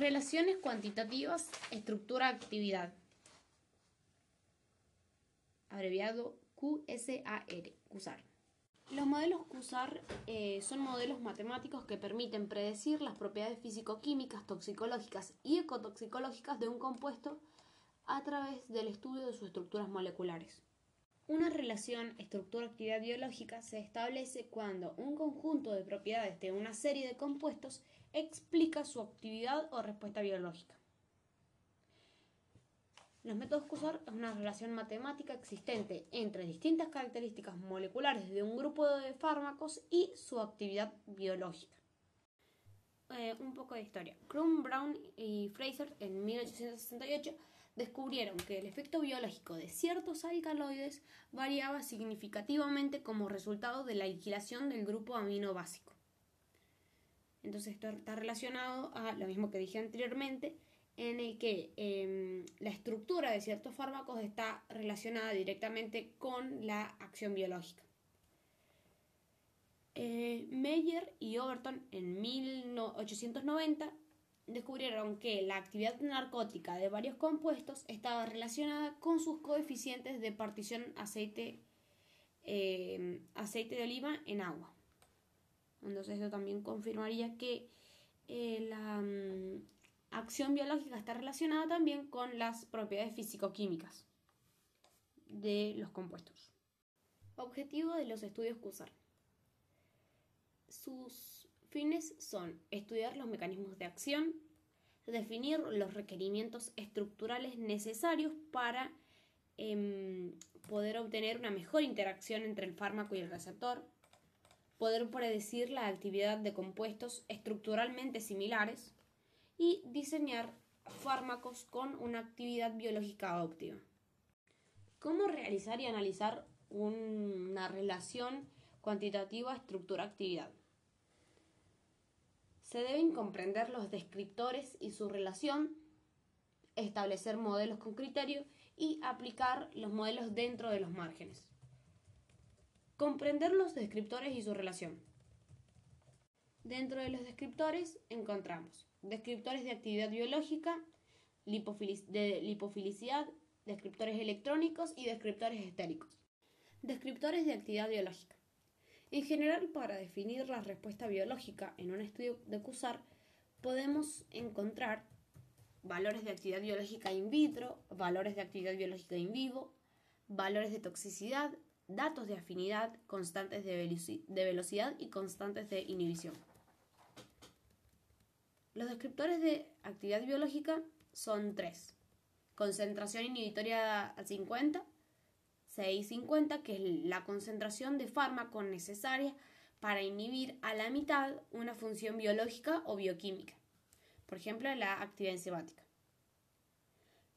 Relaciones cuantitativas, estructura-actividad. Abreviado QSAR, CUSAR. Los modelos CUSAR eh, son modelos matemáticos que permiten predecir las propiedades físico-químicas, toxicológicas y ecotoxicológicas de un compuesto a través del estudio de sus estructuras moleculares. Una relación estructura-actividad biológica se establece cuando un conjunto de propiedades de una serie de compuestos explica su actividad o respuesta biológica. Los métodos CUSAR es una relación matemática existente entre distintas características moleculares de un grupo de fármacos y su actividad biológica. Eh, un poco de historia. Crum, Brown y Fraser en 1868 descubrieron que el efecto biológico de ciertos alcaloides variaba significativamente como resultado de la aniquilación del grupo amino básico. Entonces esto está relacionado a lo mismo que dije anteriormente, en el que em, la estructura de ciertos fármacos está relacionada directamente con la acción biológica. Eh, Meyer y Overton en 1890 descubrieron que la actividad narcótica de varios compuestos estaba relacionada con sus coeficientes de partición aceite, em, aceite de oliva en agua. Entonces eso también confirmaría que eh, la, mm, acción biológica está relacionada también con las propiedades físico-químicas de los compuestos. Objetivo de los estudios CUSAR. Sus fines son estudiar los mecanismos de acción, definir los requerimientos estructurales necesarios para em, poder obtener una mejor interacción entre el fármaco y el receptor, poder predecir la actividad de compuestos estructuralmente similares, y diseñar fármacos con una actividad biológica óptima. ¿Cómo realizar y analizar una relación cuantitativa estructura-actividad? Se deben comprender los descriptores y su relación, establecer modelos con criterio y aplicar los modelos dentro de los márgenes. Comprender los descriptores y su relación. Dentro de los descriptores encontramos descriptores de actividad biológica, de lipofilicidad, descriptores electrónicos y descriptores estéricos. Descriptores de actividad biológica. En general, para definir la respuesta biológica en un estudio de CUSAR, podemos encontrar valores de actividad biológica in vitro, valores de actividad biológica in vivo, valores de toxicidad, datos de afinidad, constantes de velocidad y constantes de inhibición. Los descriptores de actividad biológica son tres. Concentración inhibitoria a 50, 650, que es la concentración de fármaco necesaria para inhibir a la mitad una función biológica o bioquímica, por ejemplo la actividad enzimática.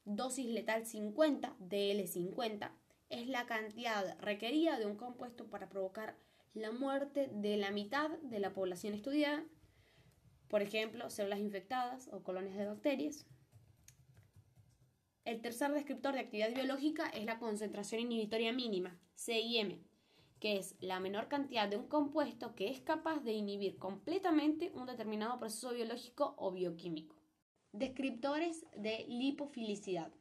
Dosis letal 50, DL50, es la cantidad requerida de un compuesto para provocar la muerte de la mitad de la población estudiada por ejemplo, células infectadas o colonias de bacterias. El tercer descriptor de actividad biológica es la concentración inhibitoria mínima, CIM, que es la menor cantidad de un compuesto que es capaz de inhibir completamente un determinado proceso biológico o bioquímico. Descriptores de lipofilicidad.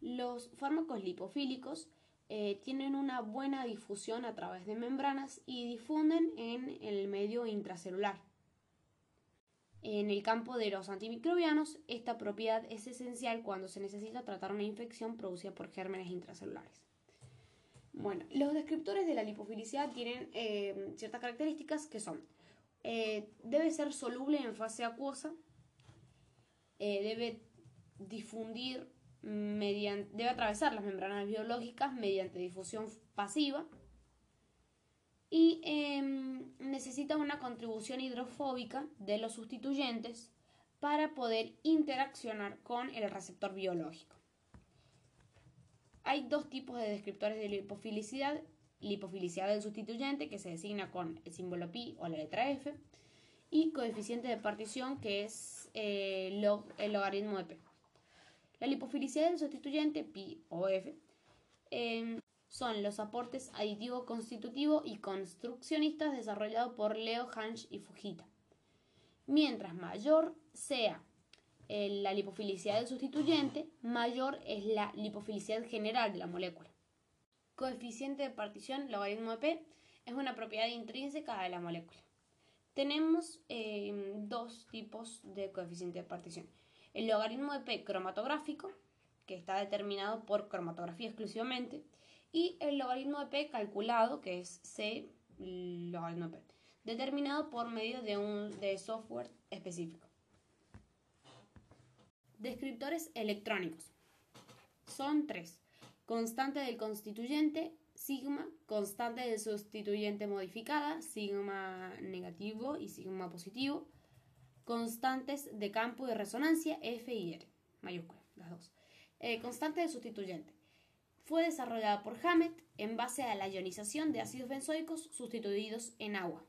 Los fármacos lipofílicos eh, tienen una buena difusión a través de membranas y difunden en el medio intracelular. En el campo de los antimicrobianos, esta propiedad es esencial cuando se necesita tratar una infección producida por gérmenes intracelulares. Bueno, los descriptores de la lipofilicidad tienen eh, ciertas características que son, eh, debe ser soluble en fase acuosa, eh, debe difundir mediante, debe atravesar las membranas biológicas mediante difusión pasiva, y em, necesita una contribución hidrofóbica de los sustituyentes para poder interaccionar con el receptor biológico. Hay dos tipos de descriptores de lipofilicidad. Lipofilicidad del sustituyente, que se designa con el símbolo pi o la letra F, y coeficiente de partición, que es eh, el logaritmo de p. La lipofilicidad del sustituyente, pi o f, em, son los aportes aditivo constitutivo y construccionistas desarrollados por Leo Hansch y Fujita. Mientras mayor sea eh, la lipofilicidad del sustituyente, mayor es la lipofilicidad general de la molécula. Coeficiente de partición, logaritmo de P, es una propiedad intrínseca de la molécula. Tenemos eh, dos tipos de coeficiente de partición. El logaritmo de P cromatográfico, que está determinado por cromatografía exclusivamente, y el logaritmo de P calculado, que es C logaritmo de P, determinado por medio de un de software específico. Descriptores electrónicos. Son tres. Constante del constituyente, sigma, constante del sustituyente modificada, sigma negativo y sigma positivo, constantes de campo de resonancia, F y R, mayúscula, las dos. Eh, constante del sustituyente. Fue desarrollada por Hammett en base a la ionización de ácidos benzoicos sustituidos en agua.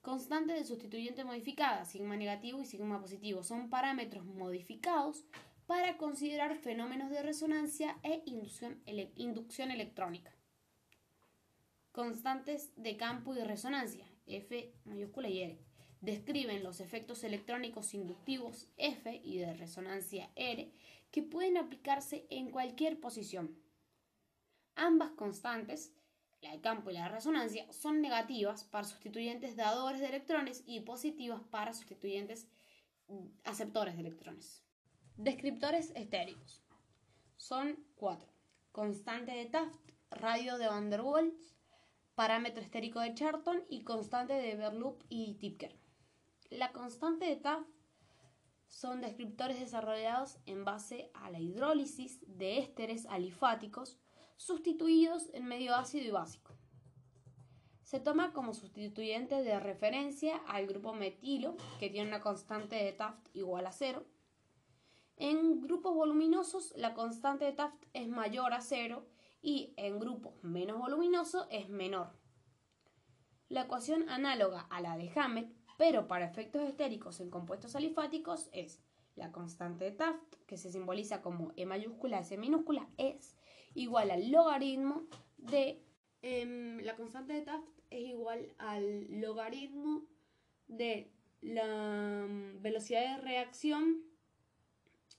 Constante del sustituyente modificada, sigma negativo y sigma positivo, son parámetros modificados para considerar fenómenos de resonancia e inducción, inducción electrónica. Constantes de campo y de resonancia, F mayúscula y R, describen los efectos electrónicos inductivos F y de resonancia R que pueden aplicarse en cualquier posición. Ambas constantes la de campo y la de resonancia, son negativas para sustituyentes dadores de electrones y positivas para sustituyentes mm, aceptores de electrones. Descriptores estéricos. Son cuatro. Constante de Taft, radio de Van der Waals, parámetro estérico de Charton y constante de Berloop y Tipker. La constante de Taft son descriptores desarrollados en base a la hidrólisis de ésteres alifáticos sustituidos en medio ácido y básico. Se toma como sustituyente de referencia al grupo metilo, que tiene una constante de Taft igual a cero. En grupos voluminosos, la constante de Taft es mayor a cero y en grupos menos voluminosos es menor. La ecuación análoga a la de Hammett, pero para efectos estéricos en compuestos alifáticos, es la constante de Taft, que se simboliza como E mayúscula S minúscula, es igual al logaritmo de em, la constante de Taft es igual al logaritmo de la mm, velocidad de reacción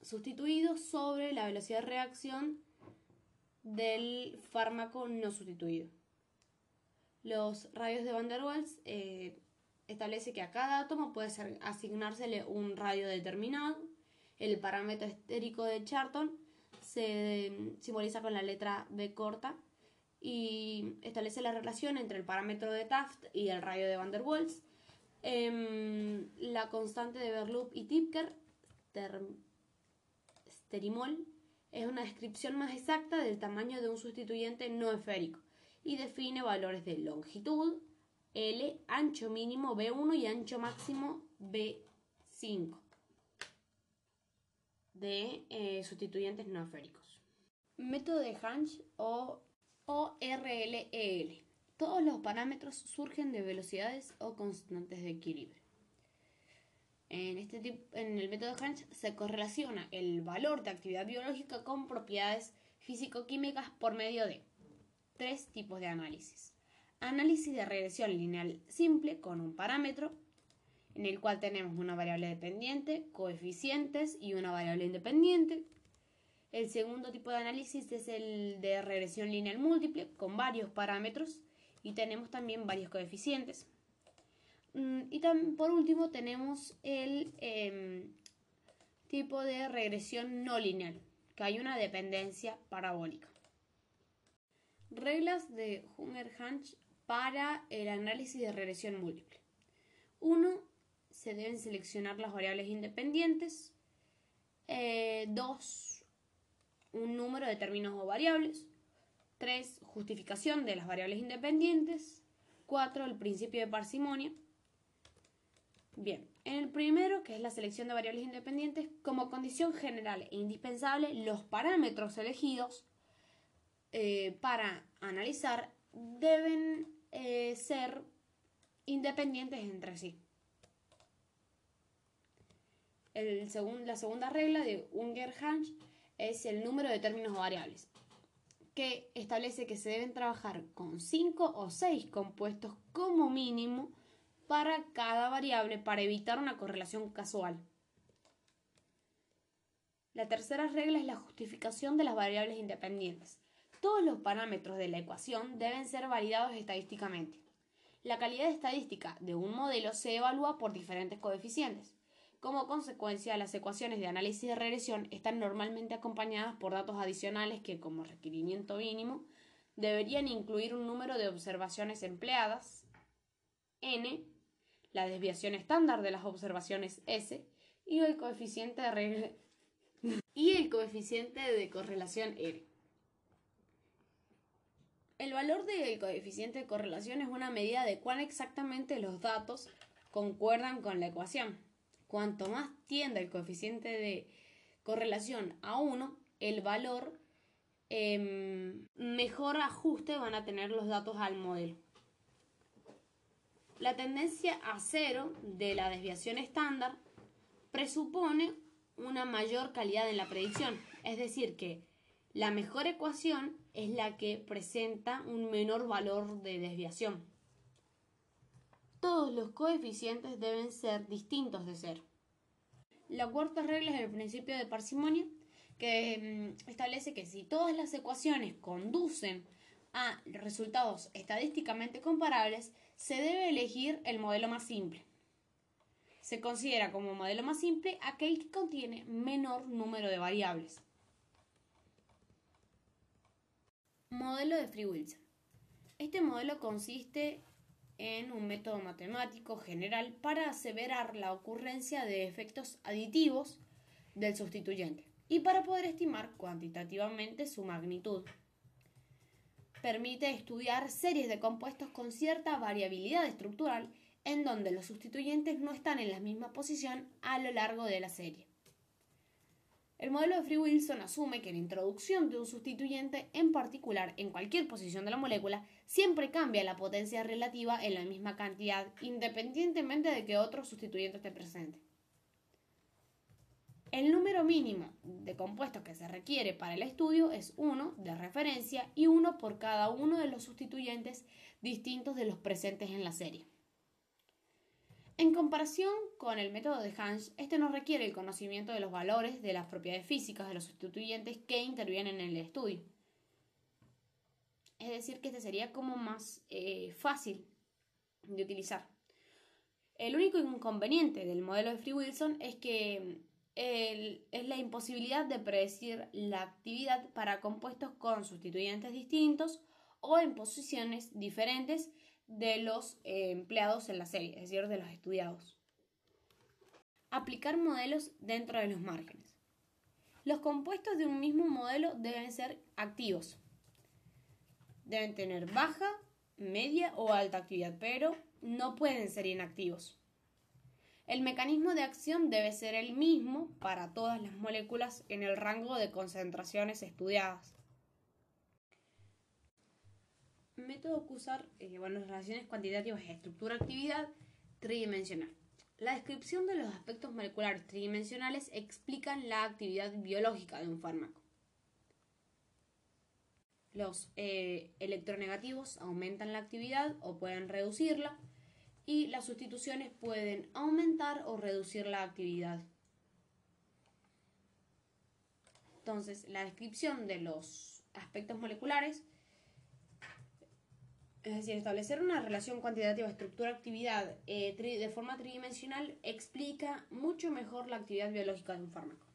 sustituido sobre la velocidad de reacción del fármaco no sustituido. Los radios de Van der Waals eh, establece que a cada átomo puede ser, asignársele un radio determinado. El parámetro estérico de Charton se simboliza con la letra B corta y establece la relación entre el parámetro de Taft y el radio de Van der Waals. Em, la constante de Berloop y Tipker, sterimol, es una descripción más exacta del tamaño de un sustituyente no esférico y define valores de longitud, L, ancho mínimo B1 y ancho máximo B5 de eh, sustituyentes no esféricos. Método de Hansch o ORLEL. E Todos los parámetros surgen de velocidades o constantes de equilibrio. En, este en el método de Hansch se correlaciona el valor de actividad biológica con propiedades físico-químicas por medio de tres tipos de análisis. Análisis de regresión lineal simple con un parámetro, en el cual tenemos una variable dependiente, coeficientes y una variable independiente. El segundo tipo de análisis es el de regresión lineal múltiple con varios parámetros y tenemos también varios coeficientes. Mm, y por último tenemos el em, tipo de regresión no lineal, que hay una dependencia parabólica. Reglas de Hunger-Hansch para el análisis de regresión múltiple. 1 se deben seleccionar las variables independientes. 2. Eh, un número de términos o variables. 3. Justificación de las variables independientes. 4. El principio de parsimonia. Bien, en el primero, que es la selección de variables independientes, como condición general e indispensable, los parámetros elegidos eh, para analizar deben eh, ser independientes entre sí la segunda regla de Unger-Hansch es el número de términos variables, que establece que se deben trabajar con 5 o 6 compuestos como mínimo para cada variable para evitar una correlación casual. La tercera regla es la justificación de las variables independientes. Todos los parámetros de la ecuación deben ser validados estadísticamente. La calidad estadística de un modelo se evalúa por diferentes coeficientes. Como consecuencia, las ecuaciones de análisis de regresión están normalmente acompañadas por datos adicionales que, como requerimiento mínimo, deberían incluir un número de observaciones empleadas, n, la desviación estándar de las observaciones s y el coeficiente de, y el coeficiente de correlación r. El valor del coeficiente de correlación es una medida de cuán exactamente los datos concuerdan con la ecuación. Cuanto más tiende el coeficiente de correlación a 1, el valor em, mejor ajuste van a tener los datos al modelo. La tendencia a cero de la desviación estándar presupone una mayor calidad en la predicción, es decir, que la mejor ecuación es la que presenta un menor valor de desviación. Todos los coeficientes deben ser distintos de cero. La cuarta regla es el principio de parsimonia, que mm, establece que si todas las ecuaciones conducen a resultados estadísticamente comparables, se debe elegir el modelo más simple. Se considera como modelo más simple aquel que contiene menor número de variables. Modelo de Free Wilson. Este modelo consiste en un método matemático general para aseverar la ocurrencia de efectos aditivos del sustituyente y para poder estimar cuantitativamente su magnitud. Permite estudiar series de compuestos con cierta variabilidad estructural en donde los sustituyentes no están en la misma posición a lo largo de la serie. El modelo de Free Wilson asume que la introducción de un sustituyente, en particular en cualquier posición de la molécula, siempre cambia la potencia relativa en la misma cantidad, independientemente de que otro sustituyente esté presente. El número mínimo de compuestos que se requiere para el estudio es uno de referencia y uno por cada uno de los sustituyentes distintos de los presentes en la serie. En comparación con el método de Hansch, este no requiere el conocimiento de los valores de las propiedades físicas de los sustituyentes que intervienen en el estudio. Es decir, que este sería como más eh, fácil de utilizar. El único inconveniente del modelo de Free Wilson es que es la imposibilidad de predecir la actividad para compuestos con sustituyentes distintos o en posiciones diferentes de los eh, empleados en la serie, es decir, de los estudiados. Aplicar modelos dentro de los márgenes. Los compuestos de un mismo modelo deben ser activos. Deben tener baja, media o alta actividad, pero no pueden ser inactivos. El mecanismo de acción debe ser el mismo para todas las moléculas en el rango de concentraciones estudiadas método que usar, eh, bueno, relaciones cuantitativas de estructura-actividad tridimensional. La descripción de los aspectos moleculares tridimensionales explican la actividad biológica de un fármaco. Los eh, electronegativos aumentan la actividad o pueden reducirla y las sustituciones pueden aumentar o reducir la actividad. Entonces, la descripción de los aspectos moleculares es decir, establecer una relación cuantitativa estructura-actividad eh, de forma tridimensional explica mucho mejor la actividad biológica de un fármaco.